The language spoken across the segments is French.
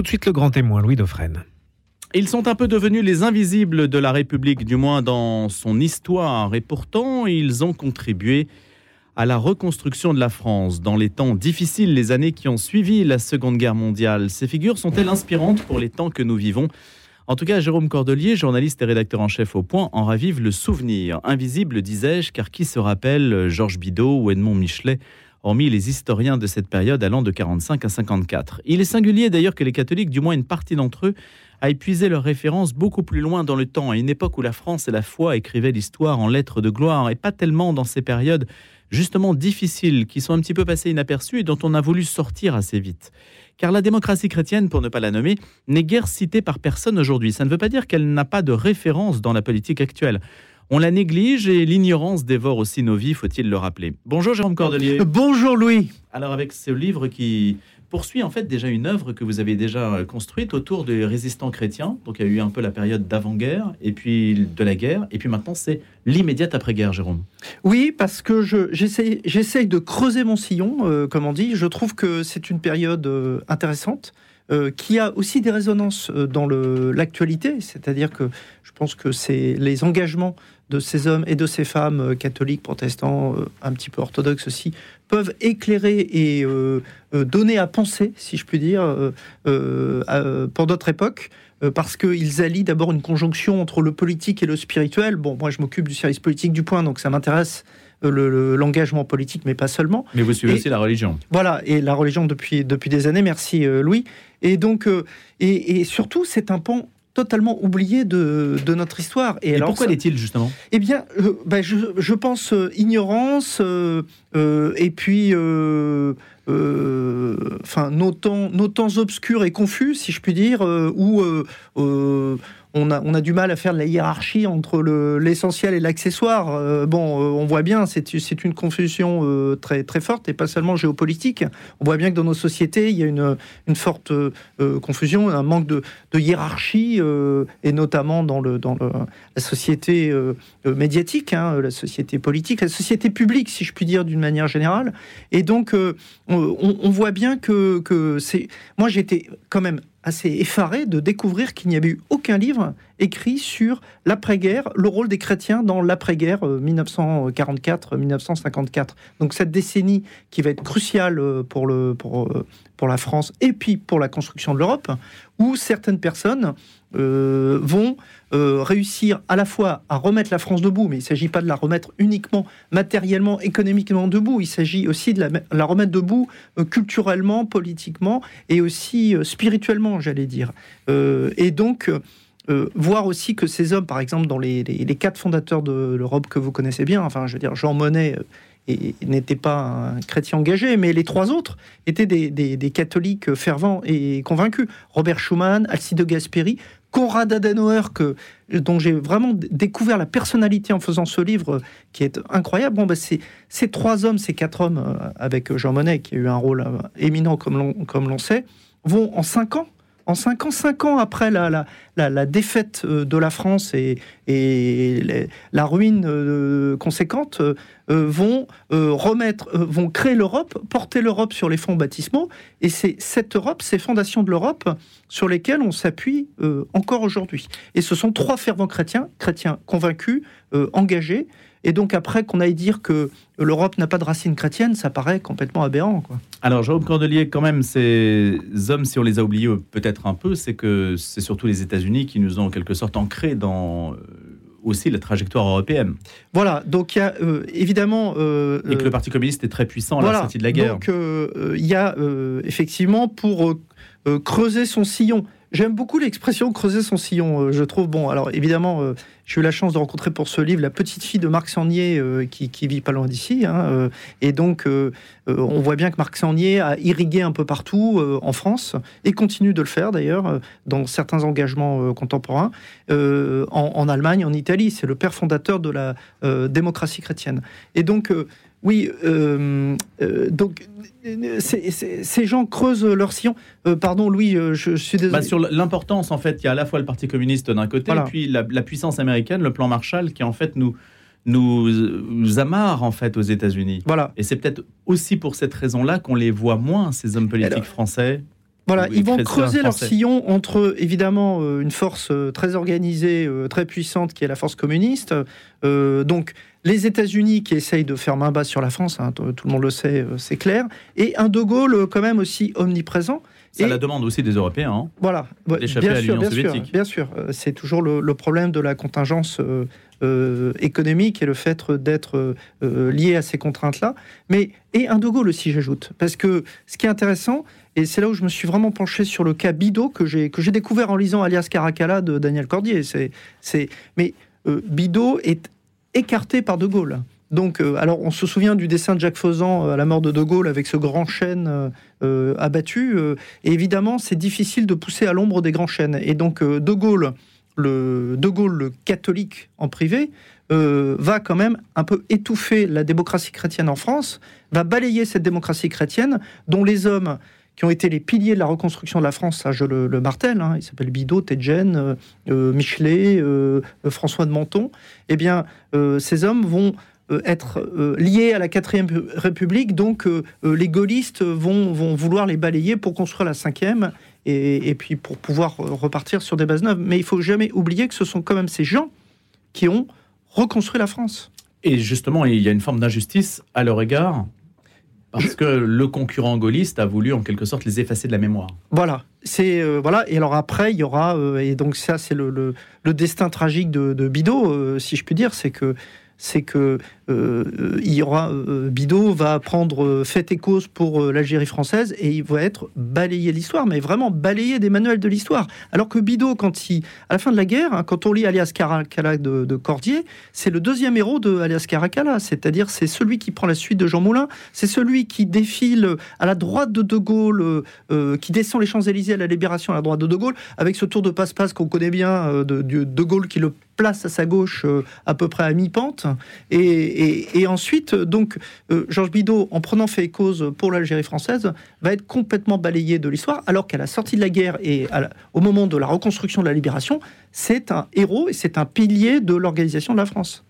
tout de suite le grand témoin, Louis Dauphren. Ils sont un peu devenus les invisibles de la République, du moins dans son histoire, et pourtant ils ont contribué à la reconstruction de la France dans les temps difficiles, les années qui ont suivi la Seconde Guerre mondiale. Ces figures sont-elles inspirantes pour les temps que nous vivons? En tout cas, Jérôme Cordelier, journaliste et rédacteur en chef au Point, en ravive le souvenir. Invisible, disais-je, car qui se rappelle Georges Bidault ou Edmond Michelet hormis les historiens de cette période allant de 45 à 54. Il est singulier d'ailleurs que les catholiques, du moins une partie d'entre eux, a épuisé leurs références beaucoup plus loin dans le temps, à une époque où la France et la foi écrivaient l'histoire en lettres de gloire, et pas tellement dans ces périodes justement difficiles, qui sont un petit peu passées inaperçues et dont on a voulu sortir assez vite. Car la démocratie chrétienne, pour ne pas la nommer, n'est guère citée par personne aujourd'hui. Ça ne veut pas dire qu'elle n'a pas de référence dans la politique actuelle. On la néglige et l'ignorance dévore aussi nos vies, faut-il le rappeler. Bonjour Jérôme Cordelier. Bonjour Louis. Alors avec ce livre qui poursuit en fait déjà une œuvre que vous avez déjà euh, construite autour des résistants chrétiens. Donc il y a eu un peu la période d'avant-guerre, et puis de la guerre, et puis maintenant c'est l'immédiate après-guerre, Jérôme. Oui, parce que j'essaye de creuser mon sillon, euh, comme on dit. Je trouve que c'est une période euh, intéressante. Qui a aussi des résonances dans l'actualité, c'est-à-dire que je pense que c'est les engagements de ces hommes et de ces femmes catholiques, protestants, un petit peu orthodoxes aussi, peuvent éclairer et euh, euh, donner à penser, si je puis dire, euh, pour d'autres époques, parce qu'ils allient d'abord une conjonction entre le politique et le spirituel. Bon, moi je m'occupe du service politique du point, donc ça m'intéresse l'engagement politique, mais pas seulement. Mais vous suivez aussi la religion. Voilà, et la religion depuis, depuis des années, merci Louis. Et donc, et, et, surtout, c'est un pan totalement oublié de, de notre histoire. Et, alors, pourquoi l'est-il justement? Eh bien, euh, ben, je, je, pense euh, ignorance euh, et puis enfin nos temps, nos temps obscurs et confus, si je puis dire, où on a, du mal à faire de la hiérarchie entre l'essentiel et l'accessoire. Euh, bon, euh, on voit bien, c'est une confusion euh, très, très forte et pas seulement géopolitique. On voit bien que dans nos sociétés, il y a une, forte confusion, un manque de, hiérarchie, et notamment dans, la société médiatique, hein, la société politique, la société publique, si je puis dire, d'une manière générale. Et donc, on, voit bien que, que c'est. Moi, j'étais quand même assez effaré de découvrir qu'il n'y avait eu aucun livre écrit sur l'après-guerre, le rôle des chrétiens dans l'après-guerre 1944-1954. Euh, Donc cette décennie qui va être cruciale euh, pour, le, pour, euh, pour la France et puis pour la construction de l'Europe, où certaines personnes vont réussir à la fois à remettre la France debout, mais il ne s'agit pas de la remettre uniquement matériellement, économiquement debout, il s'agit aussi de la, remettre debout culturellement, politiquement et aussi spirituellement, j'allais dire. et donc, euh, voir aussi que ces hommes, par exemple, dans les, quatre fondateurs de l'Europe que vous connaissez bien, enfin, je veux dire, Jean Monnet euh, n'était pas un chrétien engagé, mais les trois autres étaient des, catholiques fervents et convaincus. Robert Schuman, Alcide Gasperi, Konrad Adenauer, que, dont j'ai vraiment découvert la personnalité en faisant ce livre qui est incroyable. Bon, bah, ces trois hommes, ces quatre hommes, euh, avec Jean Monnet, qui a eu un rôle éminent, comme l'on sait, vont en cinq ans en cinq ans, cinq ans après la, la, défaite euh, de la France et, et la ruine euh, conséquente, euh, vont remettre, vont créer l'Europe, porter l'Europe sur les fonds baptismaux. Et c'est cette Europe, ces fondations de l'Europe, sur lesquelles on s'appuie encore aujourd'hui. Et ce sont trois fervents chrétiens, chrétiens convaincus, engagés, et donc après qu'on aille dire que l'Europe n'a pas de racines chrétiennes, ça paraît complètement aberrant. Quoi. Alors Jérôme Cordelier, quand même, ces hommes, si on les a oubliés peut-être un peu, c'est que c'est surtout les États-Unis qui nous ont en quelque sorte ancrés dans euh, aussi la trajectoire européenne. Voilà, donc il y a euh, évidemment... Euh, et que le Parti communiste est très puissant à la sortie de la guerre. Donc il y a effectivement pour creuser son sillon J'aime beaucoup l'expression creuser son sillon. Euh, je trouve bon. Alors évidemment, euh, j'ai eu la chance de rencontrer pour ce livre la petite fille de Marc Sangnier euh, qui, vit pas loin d'ici. Hein, et donc, on voit bien que Marc Sangnier a irrigué un peu partout en France et continue de le faire d'ailleurs dans certains engagements contemporains en, en, Allemagne, en Italie. C'est le père fondateur de la démocratie chrétienne. Et donc oui, euh, euh, donc ces gens creusent leur sillon. Euh, pardon, Louis, je, suis désolé. Bah, sur l'importance, en fait, il y a à la fois le Parti communiste d'un côté, et puis la, puissance américaine, le plan Marshall, qui en fait nous, nous, amarre en fait aux États-Unis. Voilà. Et c'est peut-être aussi pour cette raison-là qu'on les voit moins, ces hommes politiques français Voilà, ils vont creuser leur sillon entre évidemment une force très organisée, très puissante qui est la force communiste. donc les États-Unis qui essayent de faire main basse sur la France, hein, tout le monde le sait, c'est clair, et un De Gaulle quand même aussi omniprésent. Ça la demande aussi des Européens. Hein, voilà, bien sûr, bien sûr, bien sûr. C'est toujours le, problème de la contingence euh, économique et le fait d'être euh, lié à ces contraintes-là. Mais et un De Gaulle aussi, j'ajoute, parce que ce qui est intéressant, et c'est là où je me suis vraiment penché sur le cas Bidot que j'ai que j'ai découvert en lisant Alias Caracalla de Daniel Cordier. C'est c'est mais euh, Bidot est écarté par De Gaulle. Donc, alors, on se souvient du dessin de Jacques Fausan à la mort de De Gaulle avec ce grand chêne abattu. et évidemment, c'est difficile de pousser à l'ombre des grands chênes. Et donc, De Gaulle le De Gaulle, le catholique en privé, euh, va quand même un peu étouffer la démocratie chrétienne en France, va balayer cette démocratie chrétienne dont les hommes qui ont été les piliers de la reconstruction de la France, ça je le, martèle, hein, il s'appelle Bidot, Tedjen, euh, euh, Michelet, François de Menton, eh bien ces hommes vont être liés à la quatrième République, donc les gaullistes vont, vouloir les balayer pour construire la cinquième, et, puis pour pouvoir repartir sur des bases neuves. Mais il faut jamais oublier que ce sont quand même ces gens qui ont reconstruit la France. Et justement, il y a une forme d'injustice à leur égard, parce que le concurrent gaulliste a voulu en quelque sorte les effacer de la mémoire. Voilà, c'est euh, voilà. Et alors après, il y aura euh, et donc ça c'est le, le, destin tragique de, de Bidot, euh, si je puis dire, c'est que c'est que il y aura euh, Bidot va prendre euh, fait et cause pour l'Algérie française et il va être balayé l'histoire, mais vraiment balayé des manuels de l'histoire. Alors que Bidot, quand il, à la fin de la guerre, hein, quand on lit Alias Caracalla de, Cordier, c'est le deuxième héros de Alias Caracalla, c'est-à-dire c'est celui qui prend la suite de Jean Moulin, c'est celui qui défile à la droite de De Gaulle, qui descend les Champs-Élysées à la libération à la droite de De Gaulle, avec ce tour de passe-passe qu'on connaît bien de, de, Gaulle qui le place à sa gauche euh, à peu près à mi-pente. Ensuite, donc, euh, Georges Bidault, en prenant fait cause pour l'Algérie française, va être complètement balayé de l'histoire, alors qu'à la sortie de la guerre et au moment de la reconstruction de la libération, c'est un héros et c'est un pilier de l'organisation de la France.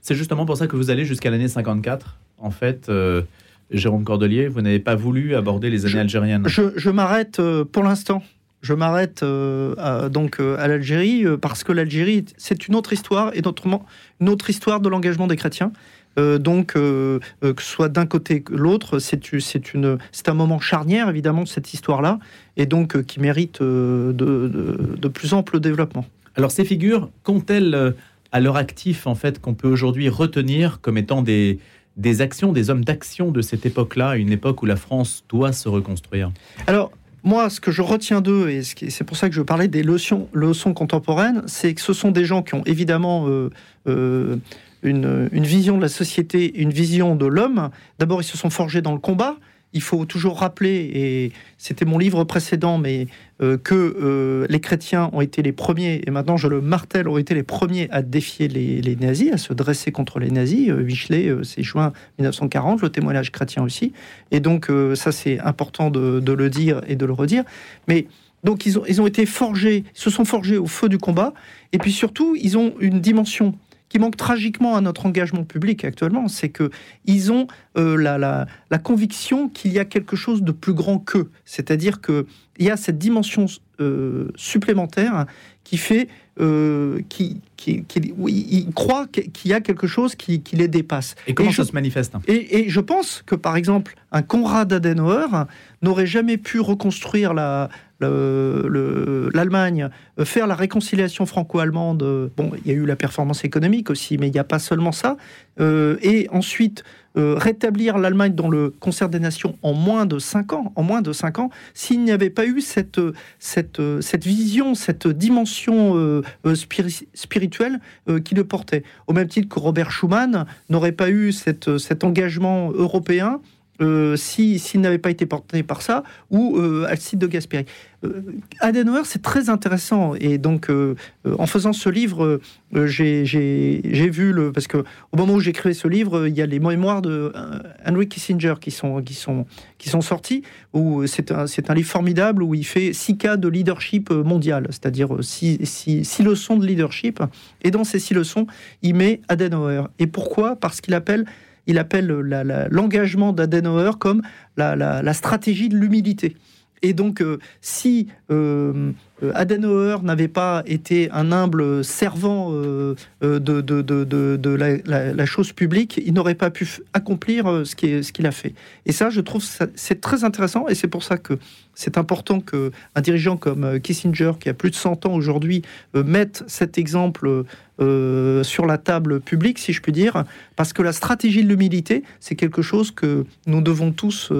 C'est justement pour ça que vous allez jusqu'à l'année 54. En fait, euh, Jérôme Cordelier, vous n'avez pas voulu aborder les années algériennes. je m'arrête pour l'instant je m'arrête euh, à, donc euh, à l'Algérie euh, parce que l'Algérie, c'est une autre histoire et notamment une autre histoire de l'engagement des chrétiens. donc, que ce soit d'un côté que l'autre, c'est un moment charnière, évidemment, de cette histoire-là, et donc qui mérite de, de, plus ample développement. Alors, ces figures, qu'ont-elles à leur actif, en fait, qu'on peut aujourd'hui retenir comme étant des, des actions, des hommes d'action de cette époque-là, une époque où la France doit se reconstruire? Alors, moi, ce que je retiens d'eux, et c'est pour ça que je parlais des leçons, contemporaines, c'est que ce sont des gens qui ont évidemment euh, euh, une, vision de la société, une vision de l'homme. D'abord, ils se sont forgés dans le combat, il faut toujours rappeler, et c'était mon livre précédent, mais euh, que euh, les chrétiens ont été les premiers, et maintenant je le martèle, ont été les premiers à défier les, nazis, à se dresser contre les nazis. Euh, Michelet, c'est juin 1940, le témoignage chrétien aussi. Et donc ça c'est important de, de, le dire et de le redire. Mais donc ils ont, ils ont été forgés, se sont forgés au feu du combat, et puis surtout ils ont une dimension qui manque tragiquement à notre engagement public actuellement, c'est que ils ont euh, la, la, conviction qu'il y a quelque chose de plus grand qu'eux. C'est-à-dire qu'il y a cette dimension euh, supplémentaire qui fait euh, qui, qui, oui, ils croient qu'il y a quelque chose qui, qui les dépasse. Et comment ça se manifeste? et, et, je pense que, par exemple, un Konrad Adenauer n'aurait jamais pu reconstruire la, l'Allemagne, euh, faire la réconciliation franco-allemande. Bon, il y a eu la performance économique aussi, mais il n'y a pas seulement ça. Euh, et ensuite, euh, rétablir l'Allemagne dans le concert des nations en moins de cinq ans, en moins de cinq ans, s'il n'y avait pas eu cette, cette, cette vision, cette dimension spirituelle qui le portait. Au même titre que Robert Schuman n'aurait pas eu cette, cet engagement européen euh, s'il n'avait pas été porté par ça, ou euh, Alcide de Gasperi. Euh, Adenauer, c'est très intéressant. Et donc, euh, en faisant ce livre, j'ai vu le. Parce que au moment où j'écrivais ce livre, il y a les mémoires de Henry Kissinger qui sont, qui sont, qui sont sortis. C'est un, un livre formidable où il fait six cas de leadership mondial, c'est-à-dire six, six, six, leçons de leadership. Et dans ces six leçons, il met Adenauer. Et pourquoi? Parce qu'il appelle il appelle l'engagement d'Adenauer comme la, stratégie de l'humilité. Et donc, si Adenauer n'avait pas été un humble servant de, la, chose publique, il n'aurait pas pu accomplir ce qu'il a fait. Et ça, je trouve, c'est très intéressant, et c'est pour ça que c'est important qu'un dirigeant comme Kissinger, qui a plus de 100 ans aujourd'hui, mette cet exemple sur la table publique, si je puis dire, parce que la stratégie de l'humilité, c'est quelque chose que nous devons tous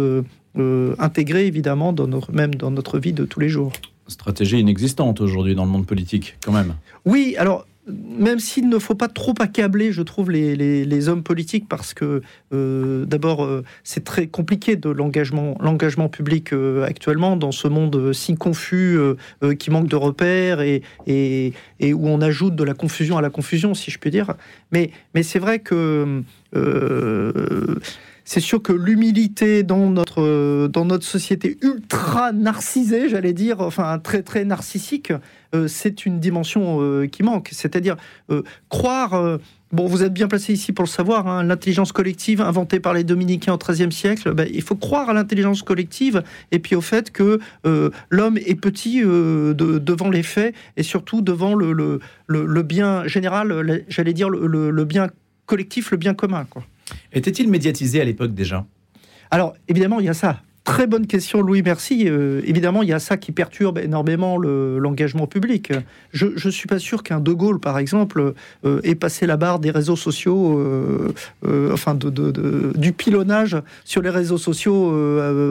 euh, intégrer évidemment dans notre, même dans notre vie de tous les jours. Stratégie inexistante aujourd'hui dans le monde politique, quand même. Oui, alors même s'il ne faut pas trop accabler, je trouve, les, les, hommes politiques, parce que euh, d'abord, euh, c'est très compliqué de l'engagement, l'engagement public actuellement dans ce monde si confus, qui manque de repères et, et, et, où on ajoute de la confusion à la confusion, si je puis dire. Mais, mais c'est vrai que c'est sûr que l'humilité dans notre, dans notre société ultra narcisée, j'allais dire, enfin très très narcissique, euh, c'est une dimension euh, qui manque. C'est-à-dire euh, croire. Bon, vous êtes bien placé ici pour le savoir, hein, l'intelligence collective inventée par les dominicains au XIIIe siècle, ben, il faut croire à l'intelligence collective et puis au fait que l'homme est petit devant les faits et surtout devant le, le, bien général, j'allais dire le, bien collectif, le bien commun. Quoi. Était-il médiatisé à l'époque déjà? Alors, évidemment, il y a ça. Très bonne question, Louis, merci. Euh, évidemment, il y a ça qui perturbe énormément l'engagement public. Je ne suis pas sûr qu'un De Gaulle, par exemple, euh, ait passé la barre des réseaux sociaux, euh, enfin de, du pilonnage sur les réseaux sociaux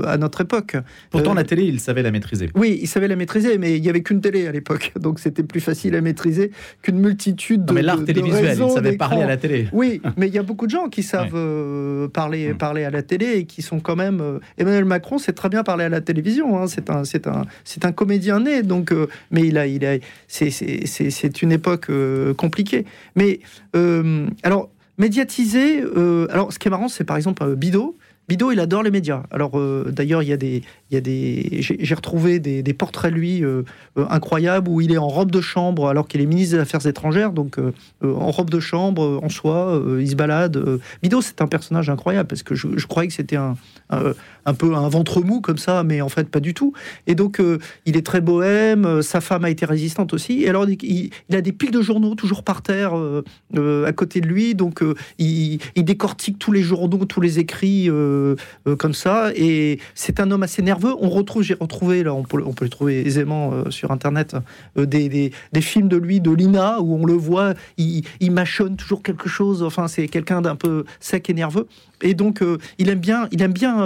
à notre époque. Pourtant, la télé, il savait la maîtriser. Oui, il savait la maîtriser, mais il n'y avait qu'une télé à l'époque, donc c'était plus facile à maîtriser qu'une multitude de. Non, mais l'art télévisuel, il savait parler à la télé. Oui, mais il y a beaucoup de gens qui savent parler, hmm. parler à la télé et qui sont quand même. Emmanuel Macron c'est très bien parler à la télévision. Hein. C'est un, comédien né. Donc, euh, mais il a, c'est, une époque euh, compliquée. Mais euh, alors médiatiser. alors, ce qui est marrant, c'est par exemple Bidot. Bidot, il adore les médias. Alors, d'ailleurs, il y a des, des, j'ai retrouvé des, portraits lui incroyables où il est en robe de chambre alors qu'il est ministre des Affaires étrangères, donc en robe de chambre, en soi, il se balade. Bido, c'est un personnage incroyable parce que je, croyais que c'était un, peu un ventre mou comme ça, mais en fait pas du tout. Et donc il est très bohème. Sa femme a été résistante aussi. Et alors il, a des piles de journaux toujours par terre à côté de lui, donc il, il, décortique tous les journaux, tous les écrits comme ça. Et c'est un homme assez nerveux on retrouve, j'ai retrouvé, là, on peut, on peut les trouver aisément euh, sur Internet, euh, des, films de lui, de Lina, où on le voit, il, mâchonne toujours quelque chose. Enfin, c'est quelqu'un d'un peu sec et nerveux. Et donc, euh, il aime bien, il aime bien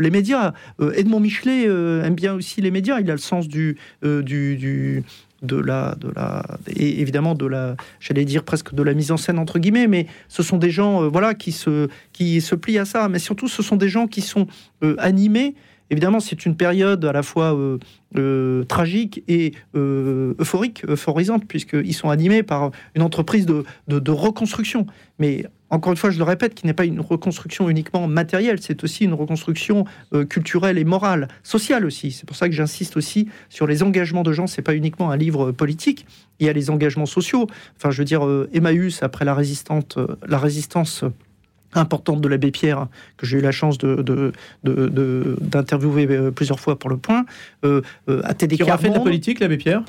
les médias. Edmond Michelet aime bien aussi les médias. Il a le sens du, du, de la, de la, et évidemment de la, j'allais dire presque de la mise en scène entre guillemets, mais ce sont des gens, voilà, qui se, qui se plient à ça. Mais surtout, ce sont des gens qui sont animés Évidemment, c'est une période à la fois euh, euh, tragique et euh, euphorique, euphorisante, puisqu'ils sont animés par une entreprise de, reconstruction. Mais encore une fois, je le répète, qui n'est pas une reconstruction uniquement matérielle, c'est aussi une reconstruction culturelle et morale, sociale aussi. C'est pour ça que j'insiste aussi sur les engagements de gens. C'est pas uniquement un livre politique. Il y a les engagements sociaux. Enfin, je veux dire, Emmaüs après la résistante, la résistance importante de l'abbé Pierre, que j'ai eu la chance de, d'interviewer euh, plusieurs fois pour le point, euh, euh, a Qui aura fait de la politique, l'abbé Pierre?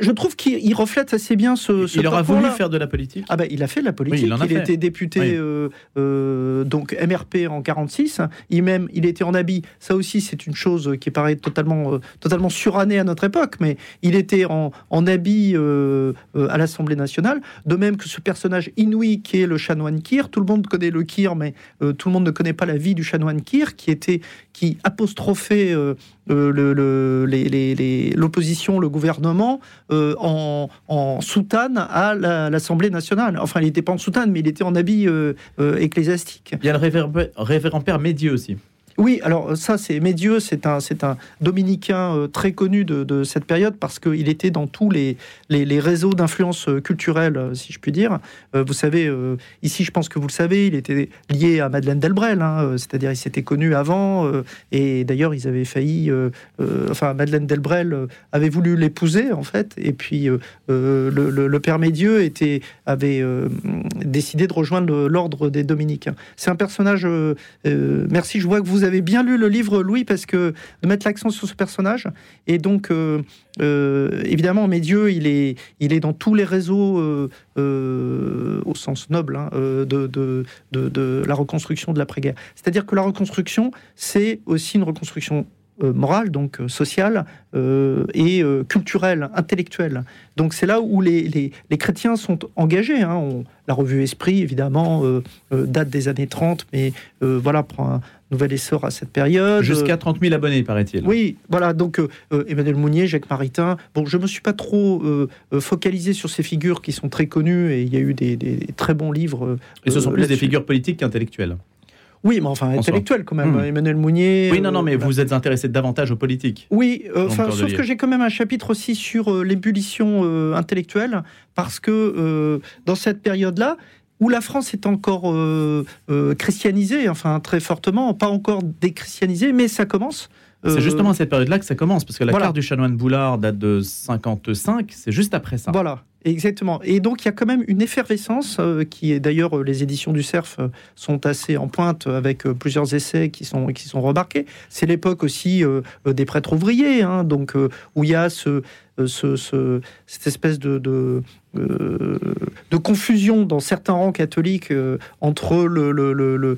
Je trouve qu'il reflète assez bien ce. ce il aura voulu faire de la politique. Ah ben, il a fait de la politique. il, il était député euh, euh, donc MRP en 46. Il même, il était en habit. Ça aussi, c'est une chose qui paraît totalement, euh, totalement surannée à notre époque. Mais il était en, en habit à l'Assemblée nationale. De même que ce personnage inouï qui est le chanoine Kir. Tout le monde connaît le Kir, mais tout le monde ne connaît pas la vie du chanoine Kir, qui était, qui apostrophait l'opposition, le gouvernement euh, en, soutane à l'Assemblée nationale. Enfin, il n'était pas en soutane, mais il était en habit euh, euh, ecclésiastique. Il y a le révérend père Médieux aussi. Oui, alors ça, c'est Médieux, c'est un, un dominicain euh, très connu de, cette période parce qu'il était dans tous les, les, réseaux d'influence euh, culturelle, euh, si je puis dire. vous savez, ici, je pense que vous le savez, il était lié à Madeleine Delbrel, hein, c'est-à-dire il s'était connu avant, et d'ailleurs, ils avaient failli. enfin, Madeleine Delbrel avait voulu l'épouser, en fait, et puis le, père Médieux était, avait décidé de rejoindre l'ordre des dominicains. C'est un personnage. merci, je vois que vous avez bien lu le livre, Louis, parce que de mettre l'accent sur ce personnage. Et donc, euh, euh, évidemment, Médieu, il est, il est dans tous les réseaux, au sens noble, hein, de, de, de, la reconstruction de l'après-guerre. C'est-à-dire que la reconstruction, c'est aussi une reconstruction euh, morale, donc euh, sociale, euh, et culturelle, intellectuelle. Donc c'est là où les, les, chrétiens sont engagés. Hein. la revue Esprit, évidemment, date des années 30, mais voilà, prend un nouvel essor à cette période. Jusqu'à 30 000 abonnés, paraît-il. Oui, voilà, donc Emmanuel Mounier, Jacques Maritain. Bon, je ne me suis pas trop focalisé sur ces figures qui sont très connues, et il y a eu des, des très bons livres. et ce sont plus des figures politiques qu'intellectuelles. Oui, mais enfin intellectuel quand même. Hmm. Emmanuel Mounier. Oui, non, non, mais euh, vous êtes intéressé davantage aux politiques. Oui, euh, enfin, sauf que j'ai quand même un chapitre aussi sur euh, l'ébullition intellectuelle, parce que dans cette période-là, où la France est encore christianisée, enfin très fortement, pas encore déchristianisée, mais ça commence. C'est justement à cette période-là que ça commence, parce que la carte du chanoine Boulard date de 55, c'est juste après ça. Voilà. Exactement. Et donc il y a quand même une effervescence euh, qui est d'ailleurs euh, les éditions du Cerf euh, sont assez en pointe avec plusieurs essais qui sont qui sont remarqués. C'est l'époque aussi des prêtres ouvriers, hein, donc où il y a ce, ce, cette espèce de, confusion dans certains rangs catholiques entre le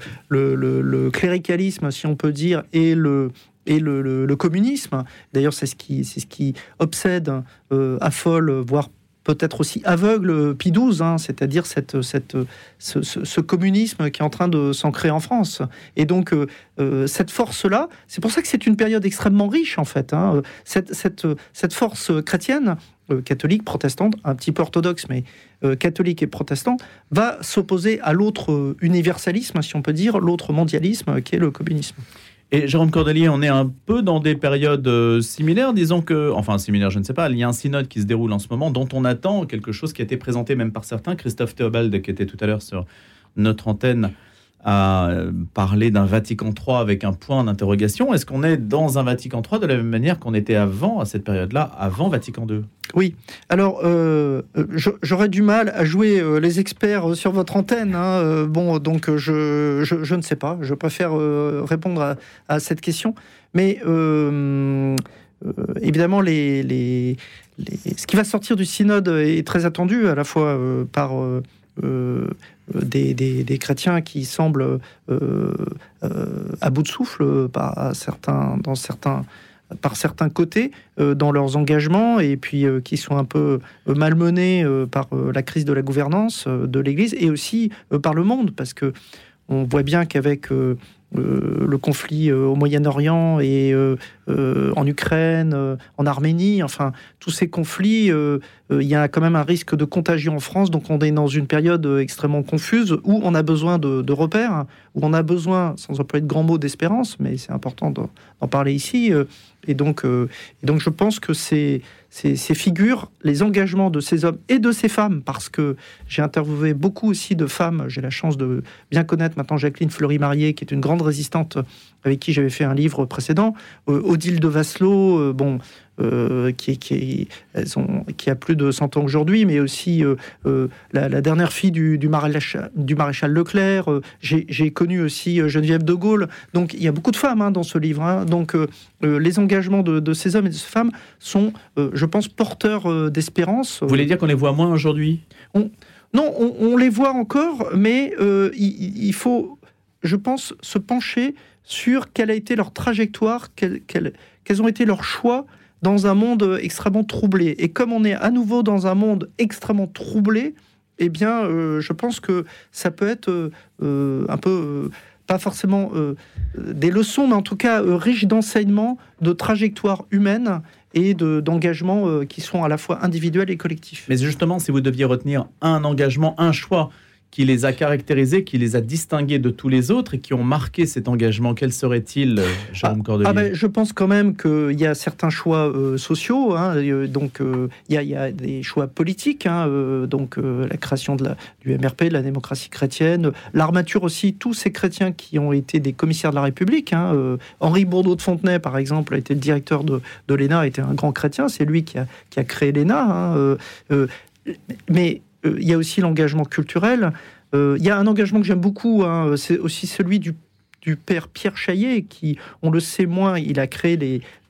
cléricalisme, si on peut dire, et le, communisme. D'ailleurs, c'est ce qui, c'est ce qui obsède, affole, voire peut-être aussi aveugle Pi XII, hein, c'est-à-dire cette, ce, communisme qui est en train de s'ancrer en France. Et donc, euh, euh, cette force-là, c'est pour ça que c'est une période extrêmement riche, en fait. Hein. Cette, cette, cette, force chrétienne, euh, catholique, protestante, un petit peu orthodoxe, mais catholique et protestante, va s'opposer à l'autre universalisme, si on peut dire, l'autre mondialisme, qui est le communisme. Et Jérôme Cordelier, on est un peu dans des périodes euh, similaires, disons que, enfin similaires, je ne sais pas, il y a un synode qui se déroule en ce moment dont on attend quelque chose qui a été présenté même par certains. Christophe Théobald, qui était tout à l'heure sur notre antenne, a parlé d'un Vatican III avec un point d'interrogation. Est-ce qu'on est dans un Vatican III de la même manière qu'on était avant, à cette période-là, avant Vatican II Oui. Alors, euh, j'aurais du mal à jouer euh, les experts sur votre antenne. Hein. Euh, bon, donc je, je, ne sais pas. Je préfère répondre à, cette question. Mais évidemment, les, ce qui va sortir du synode est très attendu, à la fois par euh, des, chrétiens qui semblent euh, euh, à bout de souffle par certains, dans certains, par certains côtés dans leurs engagements et puis qui sont un peu malmenés par la crise de la gouvernance de l'Église et aussi par le monde. Parce que on voit bien qu'avec euh, le conflit euh, au Moyen-Orient et euh, en Ukraine, en Arménie, enfin, tous ces conflits, il y a quand même un risque de contagion en France. Donc, on est dans une période extrêmement confuse où on a besoin de, repères, où on a besoin, sans employer de grands mots, d'espérance, mais c'est important d'en parler ici. Et donc, et donc, je pense que c'est ces, figures, les engagements de ces hommes et de ces femmes, parce que j'ai interviewé beaucoup aussi de femmes. J'ai la chance de bien connaître maintenant Jacqueline Fleury-Marié, qui est une grande résistante avec qui j'avais fait un livre précédent. Euh, Odile de Vasselot, euh, bon, euh, qui, qui, elles ont, qui, a plus de 100 ans aujourd'hui, mais aussi la, dernière fille du, du, maréchal, du maréchal Leclerc. J'ai connu aussi Geneviève de Gaulle. Donc il y a beaucoup de femmes hein, dans ce livre. Hein. Donc les engagements de, ces hommes et de ces femmes sont, je pense, porteurs d'espérance. Vous voulez dire qu'on les voit moins aujourd'hui? Non, on, les voit encore, mais il, il faut, je pense, se pencher sur quelle a été leur trajectoire, quels ont été leurs choix dans un monde extrêmement troublé. Et comme on est à nouveau dans un monde extrêmement troublé, eh bien, euh, je pense que ça peut être euh, euh, un peu, pas forcément des leçons, mais en tout cas riche d'enseignements, de trajectoires humaines et d'engagements qui sont à la fois individuels et collectifs. Mais justement, si vous deviez retenir un engagement, un choix qui les a caractérisés, qui les a distingués de tous les autres et qui ont marqué cet engagement Quel serait-il, euh, Jérôme ah, ah ben, Je pense quand même qu'il y a certains choix euh, sociaux, hein, donc euh, il, y a, des choix politiques, hein, donc la création de la, du MRP, de la démocratie chrétienne, l'armature aussi, tous ces chrétiens qui ont été des commissaires de la République. Hein, Henri Bourdeau de Fontenay, par exemple, a été le directeur de, de l'ENA, était un grand chrétien, c'est lui qui a, qui a créé l'ENA. mais il y a aussi l'engagement culturel. Euh, il y a un engagement que j'aime beaucoup, hein, c'est aussi celui du, père Pierre Chaillet, qui, on le sait moins, il a créé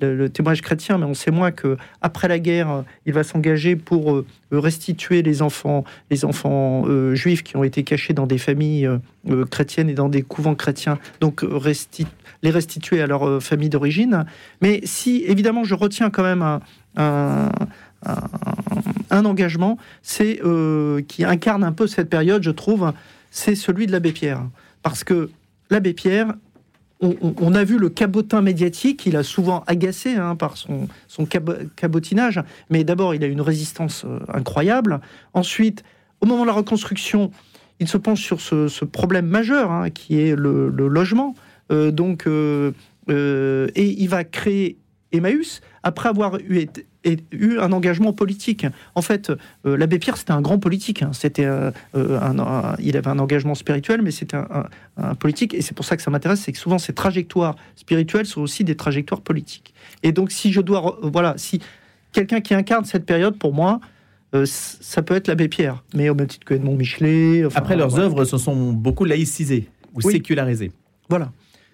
le, témoignage chrétien, mais on sait moins que après la guerre, il va s'engager pour euh, restituer les enfants, les enfants euh, juifs qui ont été cachés dans des familles euh, chrétiennes et dans des couvents chrétiens, donc les restituer à leur famille d'origine. Mais si, évidemment, je retiens quand même un engagement, c'est qui incarne un peu cette période, je trouve, c'est celui de l'abbé Pierre, parce que l'abbé Pierre on, a vu le cabotin médiatique, il a souvent agacé hein, par son, cabotinage, mais d'abord il a une résistance euh, incroyable. Ensuite, au moment de la reconstruction, il se penche sur ce, problème majeur hein, qui est le, logement. Euh, donc, euh, et il va créer Emmaüs après avoir eu, eu un engagement politique. En fait, euh, l'abbé Pierre, c'était un grand politique. Hein. C'était euh, un, il avait un engagement spirituel, mais c'était un, politique. Et c'est pour ça que ça m'intéresse, c'est que souvent ces trajectoires spirituelles sont aussi des trajectoires politiques. Et donc, si je dois, voilà, si quelqu'un qui incarne cette période, pour moi, euh, ça peut être l'abbé Pierre, mais au même titre que Edmond Michelet. Après, leurs œuvres se sont beaucoup laïcisées ou sécularisées. Voilà.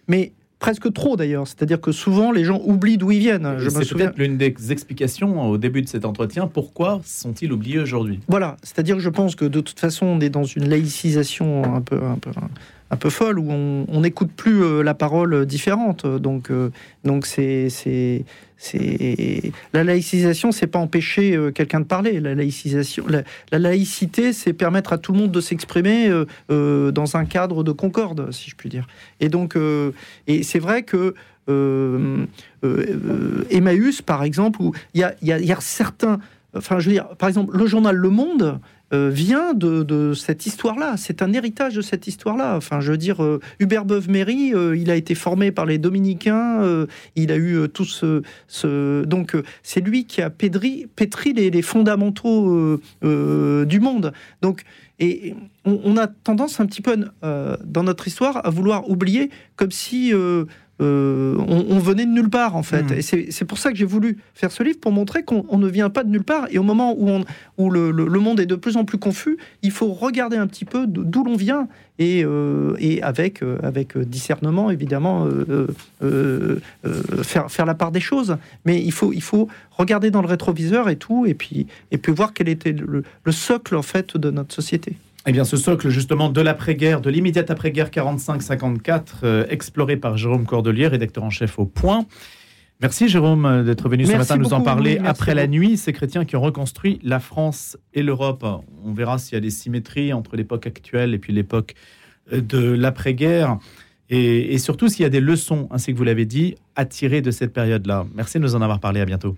Mais presque trop d'ailleurs. C'est-à-dire que souvent les gens oublient d'où ils viennent. C'est peut-être l'une des explications au début de cet entretien. Pourquoi sont-ils oubliés aujourd'hui? Voilà, c'est-à-dire que je pense que de toute façon on est dans une laïcisation un peu, un peu, un peu folle où on n'écoute plus euh, la parole différente. Donc, euh, donc c'est, c'est, la laïcisation, c'est pas empêcher euh, quelqu'un de parler. La laïcisation, la, laïcité, c'est permettre à tout le monde de s'exprimer dans un cadre de concorde, si je puis dire. Et donc, et c'est vrai que Emmaüs, par exemple, où il y a, y a certains enfin, je veux dire, par exemple, le journal Le Monde euh, vient de, cette histoire-là. C'est un héritage de cette histoire-là. Enfin, je veux dire, euh, Hubert Beuve-Méry, euh, il a été formé par les Dominicains. il a eu tout ce, donc c'est lui qui a pétri, les, fondamentaux du monde. Donc et on, a tendance un petit peu dans notre histoire à vouloir oublier comme si euh, on, venait de nulle part en fait. Hmm. Et c'est pour ça que j'ai voulu faire ce livre pour montrer qu'on ne vient pas de nulle part. Et au moment où, on, où le, monde est de plus en plus confus, il faut regarder un petit peu d'où l'on vient et, euh, et avec, euh, avec discernement évidemment faire, faire la part des choses. Mais il faut, il faut regarder dans le rétroviseur et tout, et puis, et puis voir quel était le, le socle en fait de notre société. Eh bien, ce socle justement de l'après-guerre, de l'immédiate après-guerre 45-54, euh, exploré par Jérôme Cordelier, rédacteur en chef au Point. Merci Jérôme d'être venu ce matin nous en parler. Après la nuit, ces chrétiens qui ont reconstruit la France et l'Europe. On verra s'il y a des symétries entre l'époque actuelle et puis l'époque euh, de l'après-guerre. Et, et surtout s'il y a des leçons, ainsi que vous l'avez dit, à tirer de cette période-là. Merci de nous en avoir parlé. À bientôt.